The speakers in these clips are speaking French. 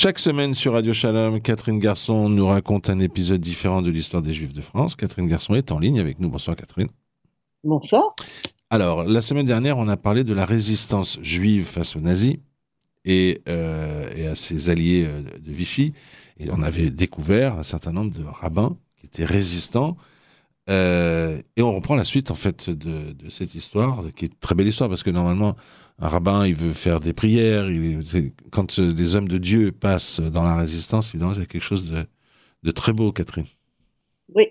Chaque semaine sur Radio Shalom, Catherine Garçon nous raconte un épisode différent de l'histoire des Juifs de France. Catherine Garçon est en ligne avec nous. Bonsoir Catherine. Bonsoir. Alors, la semaine dernière, on a parlé de la résistance juive face aux nazis et, euh, à ses alliés euh, de Vichy. Et on avait découvert un certain nombre de rabbins qui étaient résistants. Euh, et on reprend la suite, en fait, de, cette histoire, qui est une très belle histoire, parce que normalement, un rabbin, il veut faire des prières. Quand des hommes de Dieu passent dans la résistance, évidemment, il y a quelque chose de, de très beau, Catherine. Oui.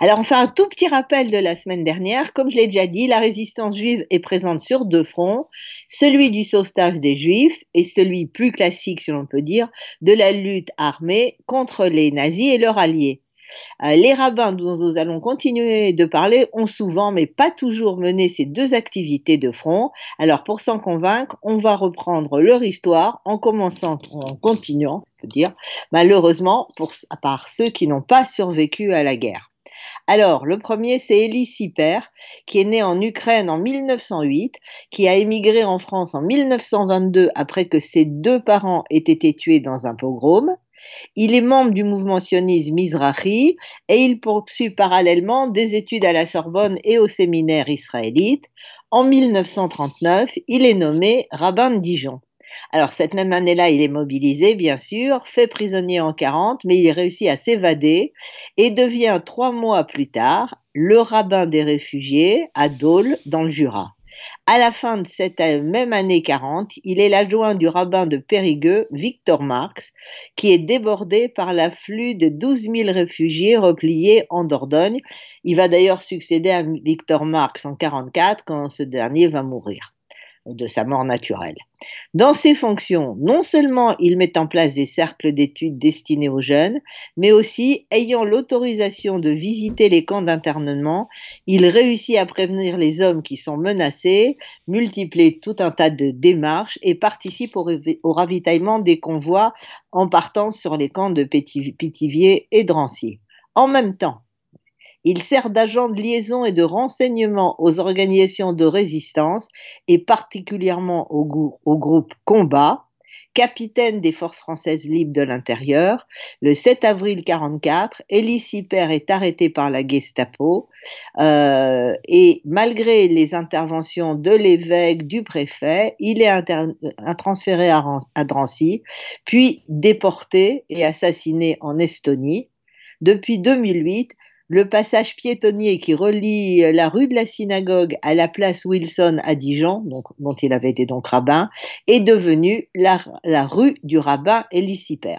Alors, on fait un tout petit rappel de la semaine dernière. Comme je l'ai déjà dit, la résistance juive est présente sur deux fronts, celui du sauvetage des juifs et celui plus classique, si l'on peut dire, de la lutte armée contre les nazis et leurs alliés. Euh, les rabbins dont nous allons continuer de parler ont souvent, mais pas toujours, mené ces deux activités de front. Alors pour s'en convaincre, on va reprendre leur histoire en commençant, en continuant, dire, malheureusement, pour, à part ceux qui n'ont pas survécu à la guerre. Alors, le premier, c'est Elie Siper, qui est né en Ukraine en 1908, qui a émigré en France en 1922 après que ses deux parents aient été tués dans un pogrom. Il est membre du mouvement sioniste Mizrahi et il poursuit parallèlement des études à la Sorbonne et au séminaire israélite. En 1939, il est nommé rabbin de Dijon. Alors cette même année-là, il est mobilisé, bien sûr, fait prisonnier en 40, mais il réussit à s'évader et devient trois mois plus tard le rabbin des réfugiés à Dole, dans le Jura. À la fin de cette même année 40, il est l'adjoint du rabbin de Périgueux, Victor Marx, qui est débordé par l'afflux de 12 000 réfugiés repliés en Dordogne. Il va d'ailleurs succéder à Victor Marx en 44 quand ce dernier va mourir de sa mort naturelle. Dans ses fonctions, non seulement il met en place des cercles d'études destinés aux jeunes, mais aussi, ayant l'autorisation de visiter les camps d'internement, il réussit à prévenir les hommes qui sont menacés, multiplie tout un tas de démarches et participe au, ravitaillement des convois en partant sur les camps de Pithiviers et Drancy. En même temps, il sert d'agent de liaison et de renseignement aux organisations de résistance et particulièrement au, groupe Combat, capitaine des forces françaises libres de l'intérieur. Le 7 avril 1944, Elie Siper est arrêté par la Gestapo euh, et malgré les interventions de l'évêque, du préfet, il est transféré à, à Drancy, puis déporté et assassiné en Estonie. Depuis 2008, le passage piétonnier qui relie la rue de la synagogue à la place Wilson à Dijon, donc, dont il avait été donc rabbin, est devenu la, rue du rabbin Eliciper.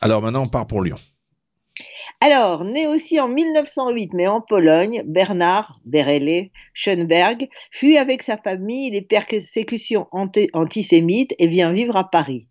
Alors maintenant, on part pour Lyon. Alors, né aussi en 1908, mais en Pologne, Bernard Berele Schönberg fuit avec sa famille les persécutions antisémites et vient vivre à Paris.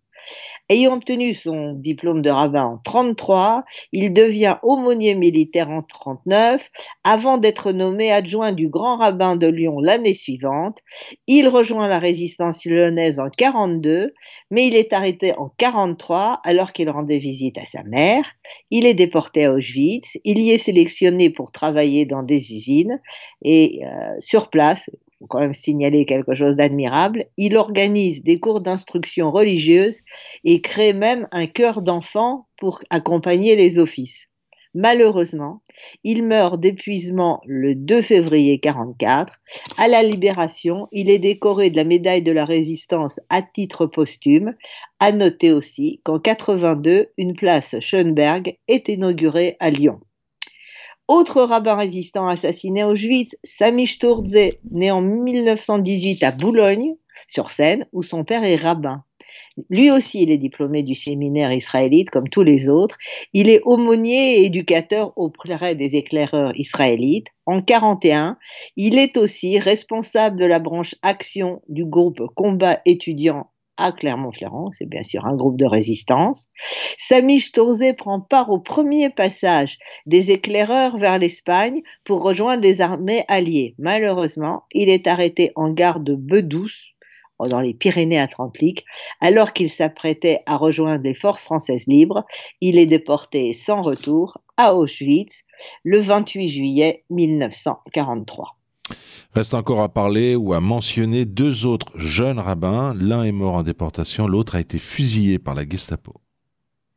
Ayant obtenu son diplôme de rabbin en 33, il devient aumônier militaire en 39 avant d'être nommé adjoint du grand rabbin de Lyon l'année suivante. Il rejoint la résistance lyonnaise en 42, mais il est arrêté en 43 alors qu'il rendait visite à sa mère. Il est déporté à Auschwitz. Il y est sélectionné pour travailler dans des usines et euh, sur place, faut quand même signaler quelque chose d'admirable, il organise des cours d'instruction religieuse et crée même un chœur d'enfants pour accompagner les offices. Malheureusement, il meurt d'épuisement le 2 février 1944. À la libération, il est décoré de la médaille de la résistance à titre posthume. À noter aussi qu'en 82, une place Schönberg est inaugurée à Lyon. Autre rabbin résistant assassiné à Auschwitz, Sami Sturze, né en 1918 à Boulogne, sur Seine, où son père est rabbin. Lui aussi, il est diplômé du séminaire israélite comme tous les autres. Il est aumônier et éducateur auprès des éclaireurs israélites. En 41, il est aussi responsable de la branche action du groupe Combat étudiant à Clermont-Ferrand, c'est bien sûr un groupe de résistance. Sami Stourze prend part au premier passage des éclaireurs vers l'Espagne pour rejoindre les armées alliées. Malheureusement, il est arrêté en gare de Bedouce, dans les Pyrénées-Atlantiques, alors qu'il s'apprêtait à rejoindre les forces françaises libres. Il est déporté sans retour à Auschwitz le 28 juillet 1943. Reste encore à parler ou à mentionner deux autres jeunes rabbins. L'un est mort en déportation, l'autre a été fusillé par la Gestapo.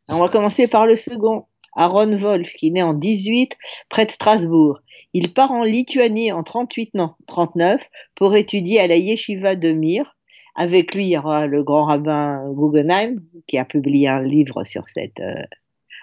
On va commencer par le second, Aaron Wolf, qui naît en 18 près de Strasbourg. Il part en Lituanie en 38, non, 39 pour étudier à la yeshiva de Mir. Avec lui, il y aura le grand rabbin Guggenheim, qui a publié un livre sur cette, euh,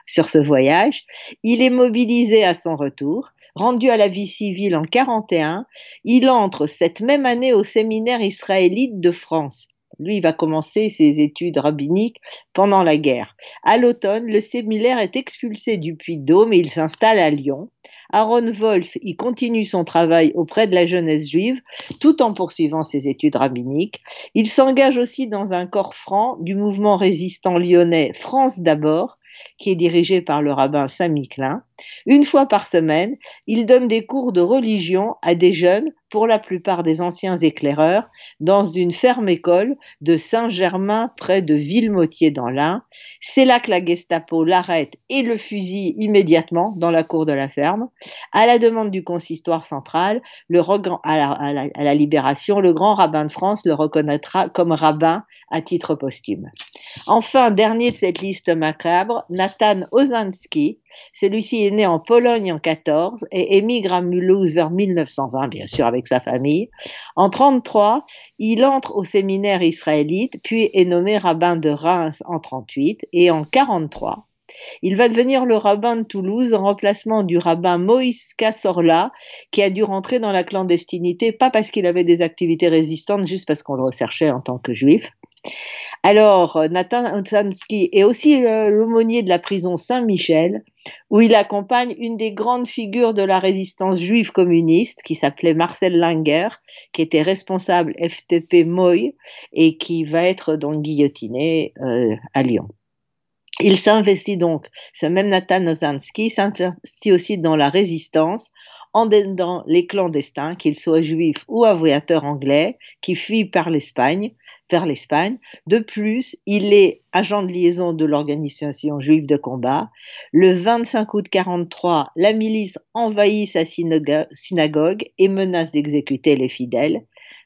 sur ce voyage. Il est mobilisé à son retour. Rendu à la vie civile en 41, il entre cette même année au séminaire israélite de France. Lui, il va commencer ses études rabbiniques pendant la guerre. À l'automne, le séminaire est expulsé du Puy-de-Dôme et il s'installe à Lyon. Aaron Wolf y continue son travail auprès de la jeunesse juive tout en poursuivant ses études rabbiniques. Il s'engage aussi dans un corps franc du mouvement résistant lyonnais France d'abord, qui est dirigé par le rabbin Saint-Miquelin. Une fois par semaine, il donne des cours de religion à des jeunes, pour la plupart des anciens éclaireurs, dans une ferme école de Saint-Germain près de Villemotier dans l'Ain. C'est là que la Gestapo l'arrête et le fusille immédiatement dans la cour de la ferme. À la demande du consistoire central, le à, la, à, la, à la libération, le grand rabbin de France le reconnaîtra comme rabbin à titre posthume. Enfin, dernier de cette liste macabre, Nathan Ozanski, celui-ci est né en Pologne en 14 et émigre à Mulhouse vers 1920, bien sûr, avec sa famille. En 33, il entre au séminaire israélite, puis est nommé rabbin de Reims en 38 et en 43. Il va devenir le rabbin de Toulouse en remplacement du rabbin Moïse Kassorla, qui a dû rentrer dans la clandestinité, pas parce qu'il avait des activités résistantes, juste parce qu'on le recherchait en tant que juif. Alors, euh, Nathan Otsansky est aussi euh, l'aumônier de la prison Saint-Michel, où il accompagne une des grandes figures de la résistance juive communiste, qui s'appelait Marcel Langer, qui était responsable FTP Moy et qui va être donc guillotiné euh, à Lyon. Il s'investit donc, ce même Nathan Ozansky s'investit aussi dans la résistance en aidant les clandestins, qu'ils soient juifs ou aviateurs anglais, qui fuient par l'Espagne, vers l'Espagne. De plus, il est agent de liaison de l'organisation juive de combat. Le 25 août 43, la milice envahit sa synagogue et menace d'exécuter les fidèles.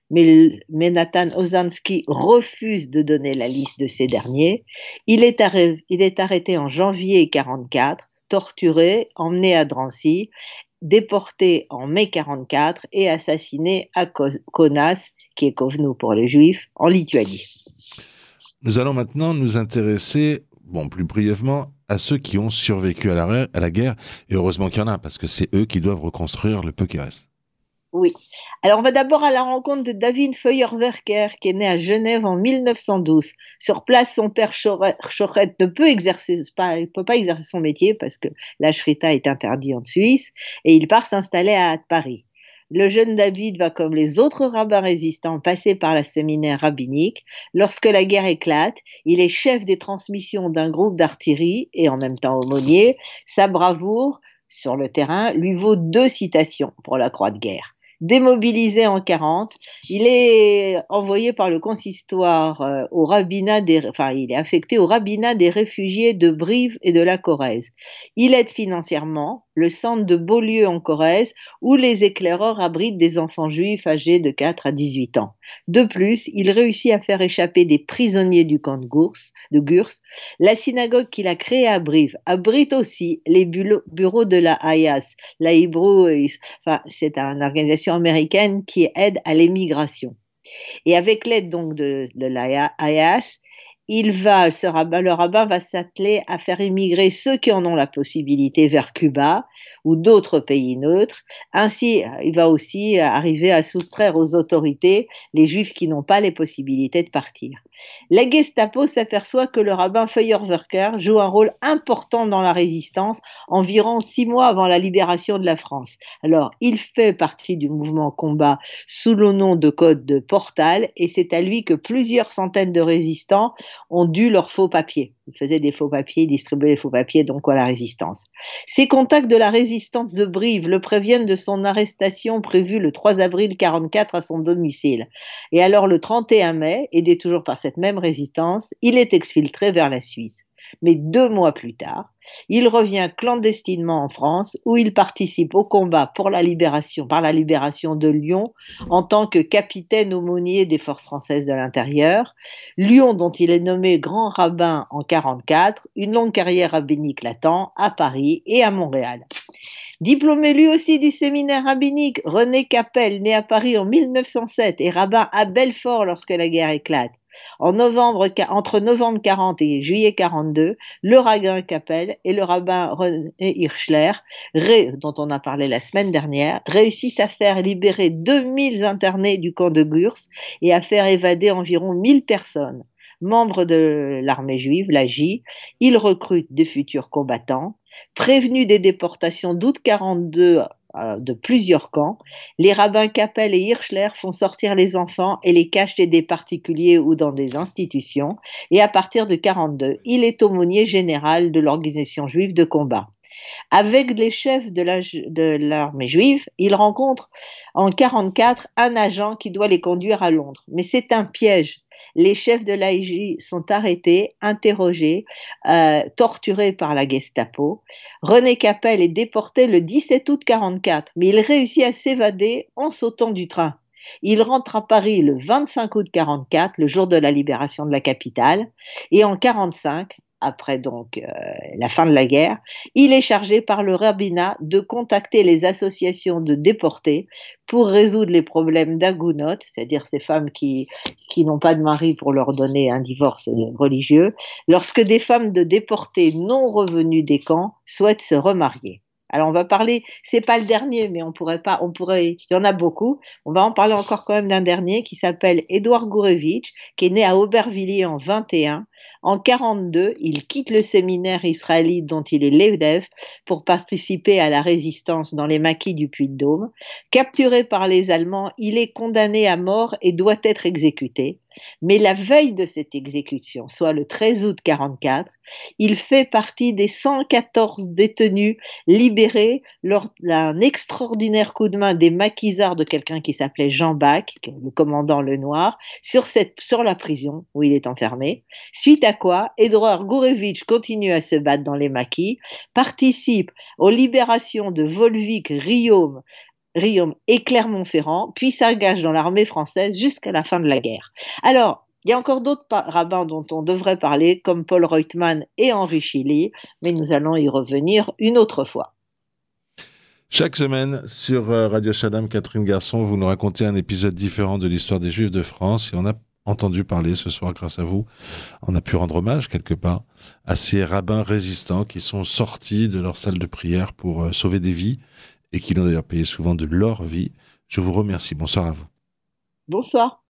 Mais, Nathan Ozansky refuse de donner la liste de ces derniers. Il est, il est arrêté en janvier 44, torturé, emmené à Drancy déporté en mai 44 et assassiné à Kaunas, qui est Kovno pour les Juifs, en Lituanie. Nous allons maintenant nous intéresser, bon, plus brièvement, à ceux qui ont survécu à la, à la guerre, et heureusement qu'il y en a, parce que c'est eux qui doivent reconstruire le peu qui reste. Oui. Alors, on va d'abord à la rencontre de David Feuerwerker, qui est né à Genève en 1912. Sur place, son père Chorette ne peut exercer, pas, peut pas exercer son métier parce que la shrita est interdite en Suisse, et il part s'installer à Paris. Le jeune David va, comme les autres rabbins résistants, passer par la séminaire rabbinique. Lorsque la guerre éclate, il est chef des transmissions d'un groupe d'artillerie et en même temps aumônier. Sa bravoure sur le terrain lui vaut deux citations pour la croix de guerre démobilisé en 40. Il est envoyé par le consistoire euh, au rabbinat des, enfin, il est affecté au rabbinat des réfugiés de Brive et de la Corrèze. Il aide financièrement le centre de Beaulieu en Corrèze, où les éclaireurs abritent des enfants juifs âgés de 4 à 18 ans. De plus, il réussit à faire échapper des prisonniers du camp de, Gurs. La synagogue qu'il a créée à Brive abrite aussi les bureaux de la Hayas. La Hebrew, enfin, c'est une organisation américaine qui aide à l'émigration. Et avec l'aide donc de, la Hayas, il va, ce rabbin, le rabbin va s'atteler à faire immigrer ceux qui en ont la possibilité vers Cuba ou d'autres pays neutres. Ainsi, il va aussi arriver à soustraire aux autorités les juifs qui n'ont pas les possibilités de partir. La Gestapo s'aperçoit que le rabbin Feuerwerker joue un rôle important dans la résistance environ six mois avant la libération de la France. Alors, il fait partie du mouvement combat sous le nom de code de Portal et c'est à lui que plusieurs centaines de résistants ont dû leurs faux papiers. Ils faisaient des faux papiers, distribuaient des faux papiers, donc à la résistance. Ses contacts de la résistance de Brive le préviennent de son arrestation prévue le 3 avril 44 à son domicile. Et alors le 31 mai, aidé toujours par cette même résistance, il est exfiltré vers la Suisse. Mais deux mois plus tard, il revient clandestinement en France où il participe au combat pour la libération, par la libération de Lyon en tant que capitaine aumônier des forces françaises de l'intérieur. Lyon dont il est nommé grand rabbin en 44, une longue carrière rabbinique l'attend à Paris et à Montréal. Diplômé lui aussi du séminaire rabbinique, René Capel, né à Paris en 1907 et rabbin à Belfort lorsque la guerre éclate. Entre novembre 40 et juillet 42, le rabbin Capel et le rabbin René Hirschler, dont on a parlé la semaine dernière, réussissent à faire libérer 2000 internés du camp de Gurs et à faire évader environ 1000 personnes. Membres de l'armée juive, la J, ils recrutent des futurs combattants. Prévenus des déportations d'août 42 euh, de plusieurs camps, les rabbins Capel et Hirschler font sortir les enfants et les cachent chez des particuliers ou dans des institutions, et à partir de 42, il est aumônier général de l'organisation juive de combat. Avec les chefs de l'armée juive, il rencontre en 44 un agent qui doit les conduire à Londres. Mais c'est un piège. Les chefs de l'AIJ sont arrêtés, interrogés, euh, torturés par la Gestapo. René Capel est déporté le 17 août 44, mais il réussit à s'évader en sautant du train. Il rentre à Paris le 25 août 44, le jour de la libération de la capitale, et en 45, après donc euh, la fin de la guerre, il est chargé par le rabbinat de contacter les associations de déportés pour résoudre les problèmes d'agounot, c'est-à-dire ces femmes qui, qui n'ont pas de mari pour leur donner un divorce religieux, lorsque des femmes de déportés non revenus des camps souhaitent se remarier. Alors on va parler, c'est pas le dernier, mais on pourrait pas, on pourrait, il y en a beaucoup. On va en parler encore quand même d'un dernier qui s'appelle Édouard Gourevitch, qui est né à Aubervilliers en 21. En 42, il quitte le séminaire israélite dont il est l'élève pour participer à la résistance dans les maquis du Puy-de-Dôme. Capturé par les Allemands, il est condamné à mort et doit être exécuté. Mais la veille de cette exécution, soit le 13 août 44, il fait partie des 114 détenus libérés lors d'un extraordinaire coup de main des maquisards de quelqu'un qui s'appelait Jean Bach, le commandant Le Noir, sur, cette, sur la prison où il est enfermé. Suite à quoi, Edouard Gourevitch continue à se battre dans les maquis, participe aux libérations de Volvic, Riom, Riom et Clermont-Ferrand, puis s'engage dans l'armée française jusqu'à la fin de la guerre. Alors, il y a encore d'autres rabbins dont on devrait parler, comme Paul Reutemann et Henri Chili, mais nous allons y revenir une autre fois. Chaque semaine sur euh, Radio Shalom, Catherine Garçon, vous nous racontez un épisode différent de l'histoire des Juifs de France et on a entendu parler ce soir grâce à vous. On a pu rendre hommage quelque part à ces rabbins résistants qui sont sortis de leur salle de prière pour euh, sauver des vies et qui l'ont d'ailleurs payé souvent de leur vie. Je vous remercie. Bonsoir à vous. Bonsoir.